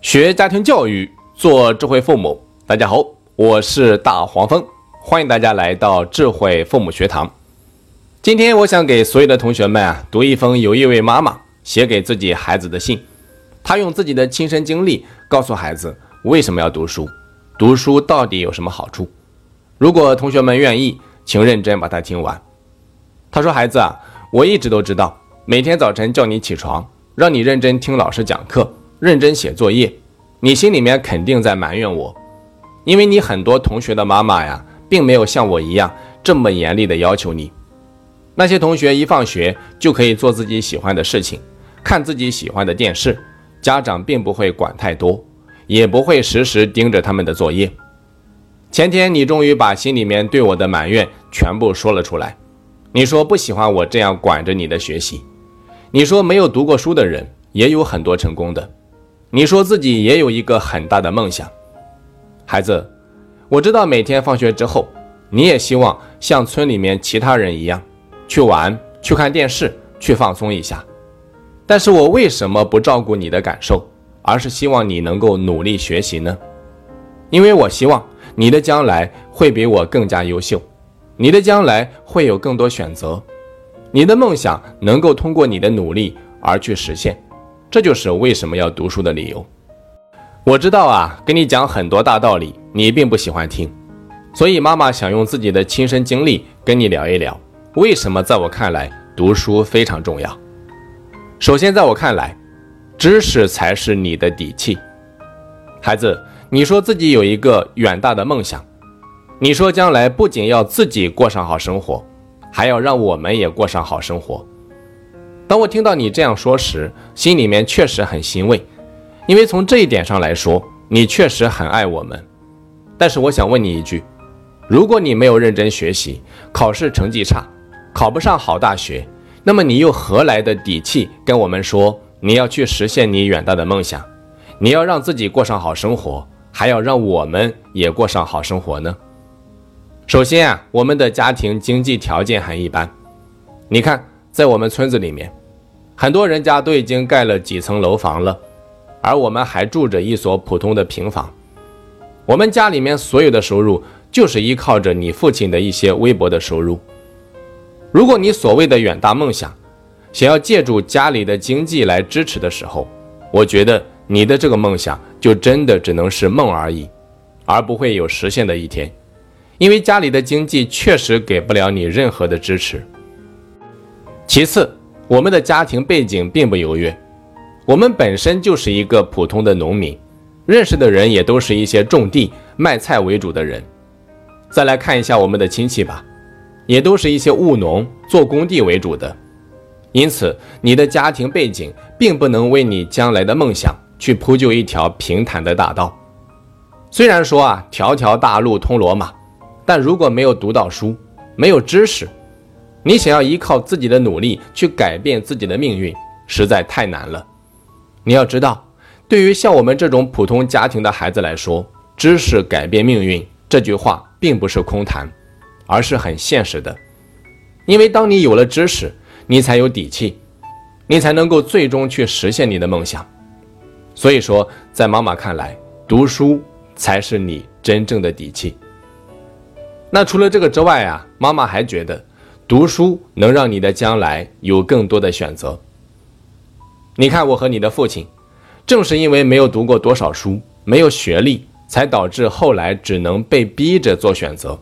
学家庭教育，做智慧父母。大家好，我是大黄蜂，欢迎大家来到智慧父母学堂。今天我想给所有的同学们啊，读一封有一位妈妈写给自己孩子的信。她用自己的亲身经历告诉孩子为什么要读书，读书到底有什么好处。如果同学们愿意，请认真把它听完。她说：“孩子啊，我一直都知道，每天早晨叫你起床，让你认真听老师讲课。”认真写作业，你心里面肯定在埋怨我，因为你很多同学的妈妈呀，并没有像我一样这么严厉的要求你。那些同学一放学就可以做自己喜欢的事情，看自己喜欢的电视，家长并不会管太多，也不会时时盯着他们的作业。前天你终于把心里面对我的埋怨全部说了出来，你说不喜欢我这样管着你的学习，你说没有读过书的人也有很多成功的。你说自己也有一个很大的梦想，孩子，我知道每天放学之后，你也希望像村里面其他人一样，去玩、去看电视、去放松一下。但是我为什么不照顾你的感受，而是希望你能够努力学习呢？因为我希望你的将来会比我更加优秀，你的将来会有更多选择，你的梦想能够通过你的努力而去实现。这就是为什么要读书的理由。我知道啊，跟你讲很多大道理，你并不喜欢听，所以妈妈想用自己的亲身经历跟你聊一聊，为什么在我看来读书非常重要。首先，在我看来，知识才是你的底气。孩子，你说自己有一个远大的梦想，你说将来不仅要自己过上好生活，还要让我们也过上好生活。当我听到你这样说时，心里面确实很欣慰，因为从这一点上来说，你确实很爱我们。但是我想问你一句：如果你没有认真学习，考试成绩差，考不上好大学，那么你又何来的底气跟我们说你要去实现你远大的梦想，你要让自己过上好生活，还要让我们也过上好生活呢？首先啊，我们的家庭经济条件很一般，你看，在我们村子里面。很多人家都已经盖了几层楼房了，而我们还住着一所普通的平房。我们家里面所有的收入就是依靠着你父亲的一些微薄的收入。如果你所谓的远大梦想，想要借助家里的经济来支持的时候，我觉得你的这个梦想就真的只能是梦而已，而不会有实现的一天，因为家里的经济确实给不了你任何的支持。其次。我们的家庭背景并不优越，我们本身就是一个普通的农民，认识的人也都是一些种地卖菜为主的人。再来看一下我们的亲戚吧，也都是一些务农做工地为主的。因此，你的家庭背景并不能为你将来的梦想去铺就一条平坦的大道。虽然说啊，条条大路通罗马，但如果没有读到书，没有知识。你想要依靠自己的努力去改变自己的命运，实在太难了。你要知道，对于像我们这种普通家庭的孩子来说，“知识改变命运”这句话并不是空谈，而是很现实的。因为当你有了知识，你才有底气，你才能够最终去实现你的梦想。所以说，在妈妈看来，读书才是你真正的底气。那除了这个之外啊，妈妈还觉得。读书能让你的将来有更多的选择。你看，我和你的父亲，正是因为没有读过多少书，没有学历，才导致后来只能被逼着做选择。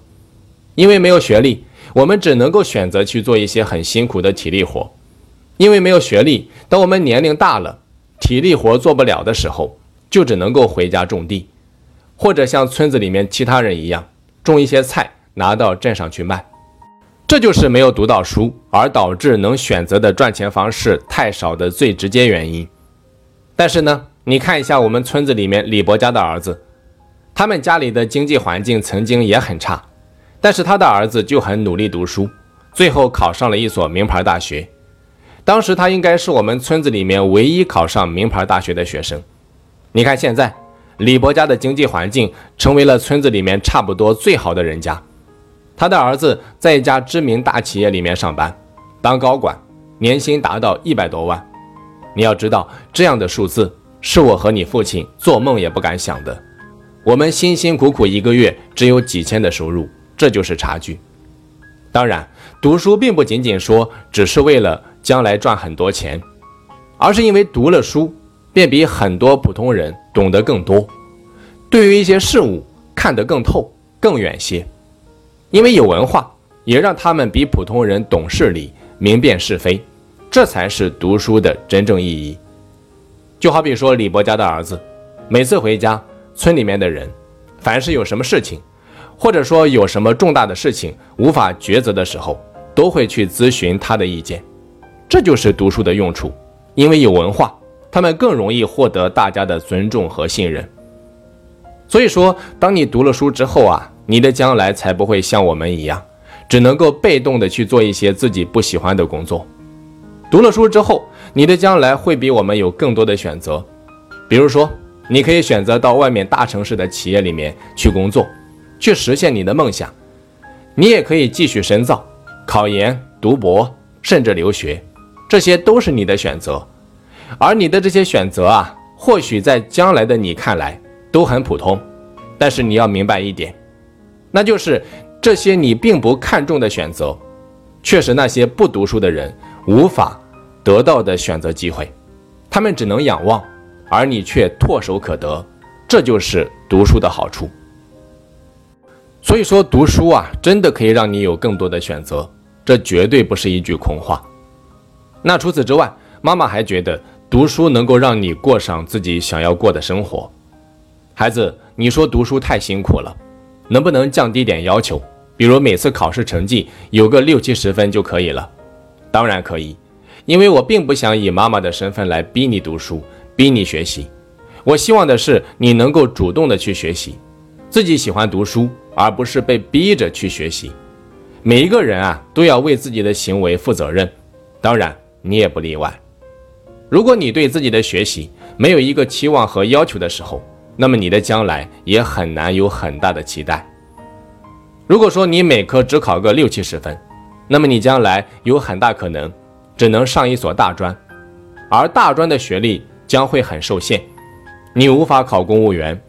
因为没有学历，我们只能够选择去做一些很辛苦的体力活。因为没有学历，当我们年龄大了，体力活做不了的时候，就只能够回家种地，或者像村子里面其他人一样，种一些菜拿到镇上去卖。这就是没有读到书而导致能选择的赚钱方式太少的最直接原因。但是呢，你看一下我们村子里面李伯家的儿子，他们家里的经济环境曾经也很差，但是他的儿子就很努力读书，最后考上了一所名牌大学。当时他应该是我们村子里面唯一考上名牌大学的学生。你看现在，李伯家的经济环境成为了村子里面差不多最好的人家。他的儿子在一家知名大企业里面上班，当高管，年薪达到一百多万。你要知道，这样的数字是我和你父亲做梦也不敢想的。我们辛辛苦苦一个月只有几千的收入，这就是差距。当然，读书并不仅仅说只是为了将来赚很多钱，而是因为读了书，便比很多普通人懂得更多，对于一些事物看得更透、更远些。因为有文化，也让他们比普通人懂事理、明辨是非，这才是读书的真正意义。就好比说李伯家的儿子，每次回家，村里面的人，凡是有什么事情，或者说有什么重大的事情无法抉择的时候，都会去咨询他的意见。这就是读书的用处，因为有文化，他们更容易获得大家的尊重和信任。所以说，当你读了书之后啊，你的将来才不会像我们一样，只能够被动的去做一些自己不喜欢的工作。读了书之后，你的将来会比我们有更多的选择，比如说，你可以选择到外面大城市的企业里面去工作，去实现你的梦想；你也可以继续深造、考研、读博，甚至留学，这些都是你的选择。而你的这些选择啊，或许在将来的你看来都很普通，但是你要明白一点，那就是这些你并不看重的选择，却是那些不读书的人。无法得到的选择机会，他们只能仰望，而你却唾手可得，这就是读书的好处。所以说，读书啊，真的可以让你有更多的选择，这绝对不是一句空话。那除此之外，妈妈还觉得读书能够让你过上自己想要过的生活。孩子，你说读书太辛苦了，能不能降低点要求？比如每次考试成绩有个六七十分就可以了。当然可以，因为我并不想以妈妈的身份来逼你读书，逼你学习。我希望的是你能够主动的去学习，自己喜欢读书，而不是被逼着去学习。每一个人啊，都要为自己的行为负责任，当然你也不例外。如果你对自己的学习没有一个期望和要求的时候，那么你的将来也很难有很大的期待。如果说你每科只考个六七十分，那么你将来有很大可能只能上一所大专，而大专的学历将会很受限，你无法考公务员，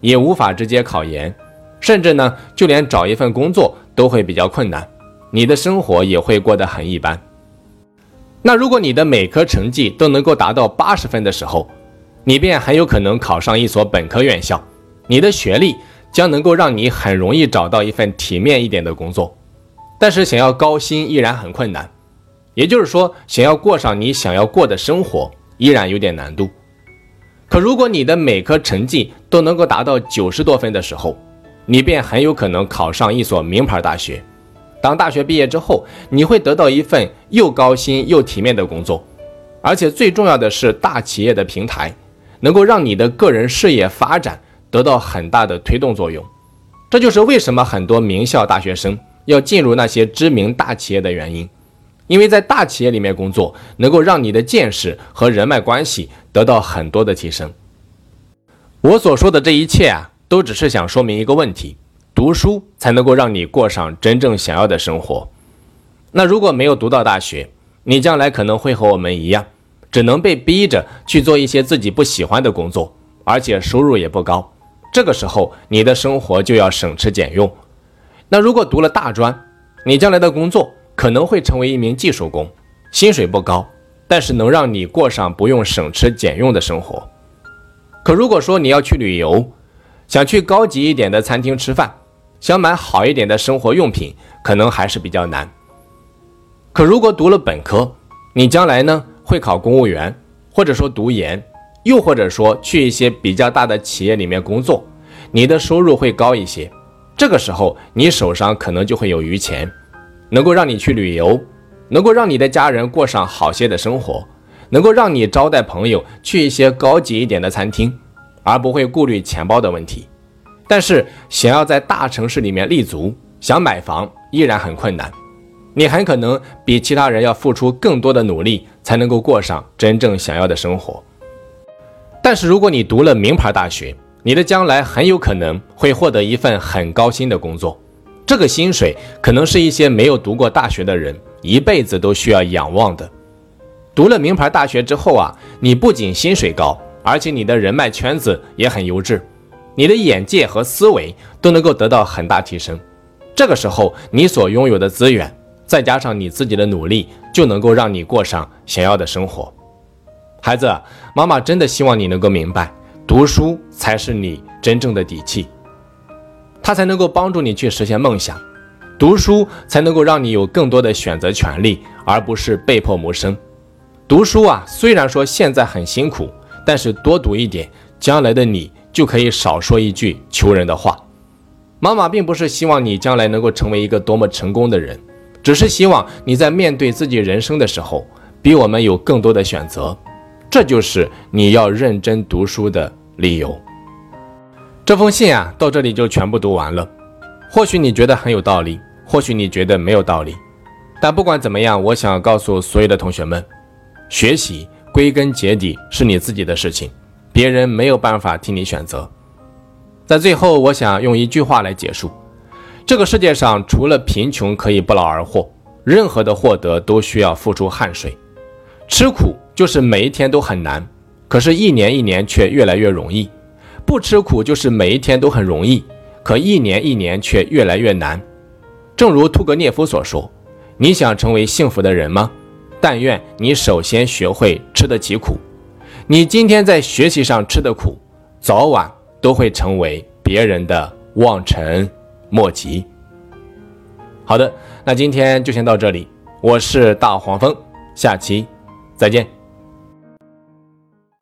也无法直接考研，甚至呢，就连找一份工作都会比较困难，你的生活也会过得很一般。那如果你的每科成绩都能够达到八十分的时候，你便很有可能考上一所本科院校，你的学历将能够让你很容易找到一份体面一点的工作。但是想要高薪依然很困难，也就是说，想要过上你想要过的生活依然有点难度。可如果你的每科成绩都能够达到九十多分的时候，你便很有可能考上一所名牌大学。当大学毕业之后，你会得到一份又高薪又体面的工作，而且最重要的是，大企业的平台能够让你的个人事业发展得到很大的推动作用。这就是为什么很多名校大学生。要进入那些知名大企业的原因，因为在大企业里面工作，能够让你的见识和人脉关系得到很多的提升。我所说的这一切啊，都只是想说明一个问题：读书才能够让你过上真正想要的生活。那如果没有读到大学，你将来可能会和我们一样，只能被逼着去做一些自己不喜欢的工作，而且收入也不高。这个时候，你的生活就要省吃俭用。那如果读了大专，你将来的工作可能会成为一名技术工，薪水不高，但是能让你过上不用省吃俭用的生活。可如果说你要去旅游，想去高级一点的餐厅吃饭，想买好一点的生活用品，可能还是比较难。可如果读了本科，你将来呢会考公务员，或者说读研，又或者说去一些比较大的企业里面工作，你的收入会高一些。这个时候，你手上可能就会有余钱，能够让你去旅游，能够让你的家人过上好些的生活，能够让你招待朋友去一些高级一点的餐厅，而不会顾虑钱包的问题。但是，想要在大城市里面立足，想买房依然很困难，你很可能比其他人要付出更多的努力，才能够过上真正想要的生活。但是，如果你读了名牌大学，你的将来很有可能会获得一份很高薪的工作，这个薪水可能是一些没有读过大学的人一辈子都需要仰望的。读了名牌大学之后啊，你不仅薪水高，而且你的人脉圈子也很优质，你的眼界和思维都能够得到很大提升。这个时候，你所拥有的资源，再加上你自己的努力，就能够让你过上想要的生活。孩子，妈妈真的希望你能够明白，读书才是你真正的底气，它才能够帮助你去实现梦想。读书才能够让你有更多的选择权利，而不是被迫谋生。读书啊，虽然说现在很辛苦，但是多读一点，将来的你就可以少说一句求人的话。妈妈并不是希望你将来能够成为一个多么成功的人，只是希望你在面对自己人生的时候，比我们有更多的选择。这就是你要认真读书的理由。这封信啊，到这里就全部读完了。或许你觉得很有道理。或许你觉得没有道理，但不管怎么样，我想告诉所有的同学们，学习归根结底是你自己的事情，别人没有办法替你选择。在最后，我想用一句话来结束：这个世界上除了贫穷可以不劳而获，任何的获得都需要付出汗水。吃苦就是每一天都很难，可是一年一年却越来越容易；不吃苦就是每一天都很容易，可一年一年却越来越难。正如屠格涅夫所说：“你想成为幸福的人吗？但愿你首先学会吃得起苦。你今天在学习上吃的苦，早晚都会成为别人的望尘莫急。”好的，那今天就先到这里。我是大黄蜂，下期再见。